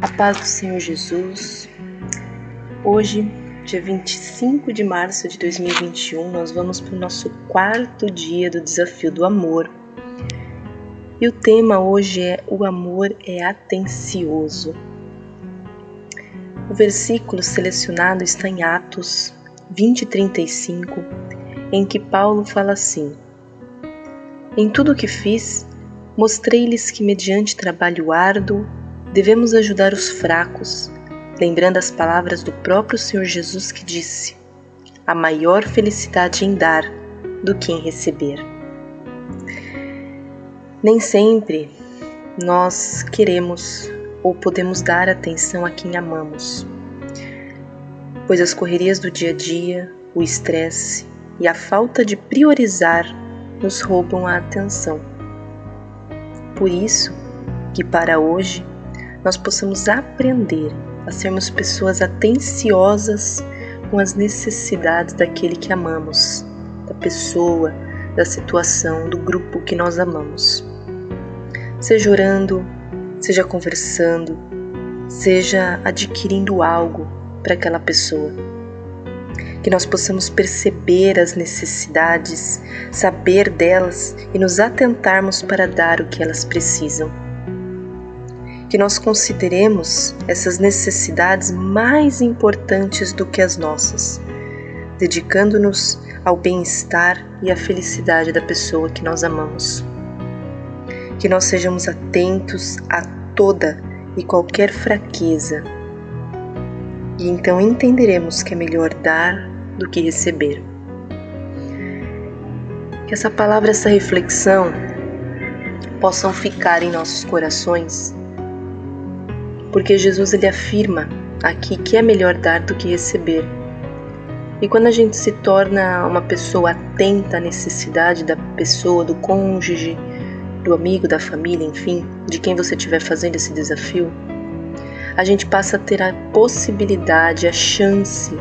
A paz do Senhor Jesus. Hoje, dia 25 de março de 2021, nós vamos para o nosso quarto dia do desafio do amor. E o tema hoje é O amor é atencioso. O versículo selecionado está em Atos 20, 35, em que Paulo fala assim: Em tudo o que fiz, mostrei-lhes que, mediante trabalho árduo, devemos ajudar os fracos, lembrando as palavras do próprio Senhor Jesus que disse: a maior felicidade em dar do que em receber. Nem sempre nós queremos ou podemos dar atenção a quem amamos, pois as correrias do dia a dia, o estresse e a falta de priorizar nos roubam a atenção. Por isso que para hoje nós possamos aprender a sermos pessoas atenciosas com as necessidades daquele que amamos, da pessoa, da situação, do grupo que nós amamos. Seja orando, seja conversando, seja adquirindo algo para aquela pessoa. Que nós possamos perceber as necessidades, saber delas e nos atentarmos para dar o que elas precisam que nós consideremos essas necessidades mais importantes do que as nossas, dedicando-nos ao bem-estar e à felicidade da pessoa que nós amamos. Que nós sejamos atentos a toda e qualquer fraqueza, e então entenderemos que é melhor dar do que receber. Que essa palavra, essa reflexão possam ficar em nossos corações porque Jesus ele afirma aqui que é melhor dar do que receber. E quando a gente se torna uma pessoa atenta à necessidade da pessoa, do cônjuge, do amigo, da família, enfim, de quem você estiver fazendo esse desafio, a gente passa a ter a possibilidade, a chance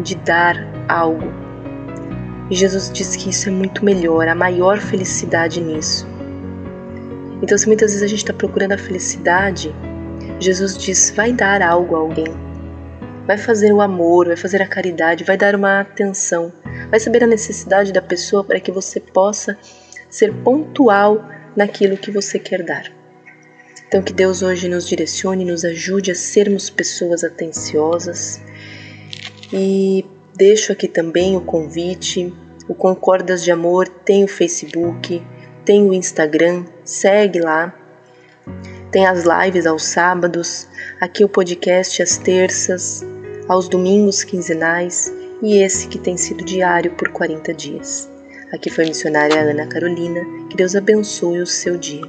de dar algo. E Jesus diz que isso é muito melhor, a maior felicidade nisso. Então, se muitas vezes a gente está procurando a felicidade Jesus diz: vai dar algo a alguém, vai fazer o amor, vai fazer a caridade, vai dar uma atenção, vai saber a necessidade da pessoa para que você possa ser pontual naquilo que você quer dar. Então, que Deus hoje nos direcione, nos ajude a sermos pessoas atenciosas. E deixo aqui também o convite: o Concordas de Amor tem o Facebook, tem o Instagram, segue lá tem as lives aos sábados, aqui o podcast às terças, aos domingos quinzenais e esse que tem sido diário por 40 dias. Aqui foi a missionária Ana Carolina. Que Deus abençoe o seu dia.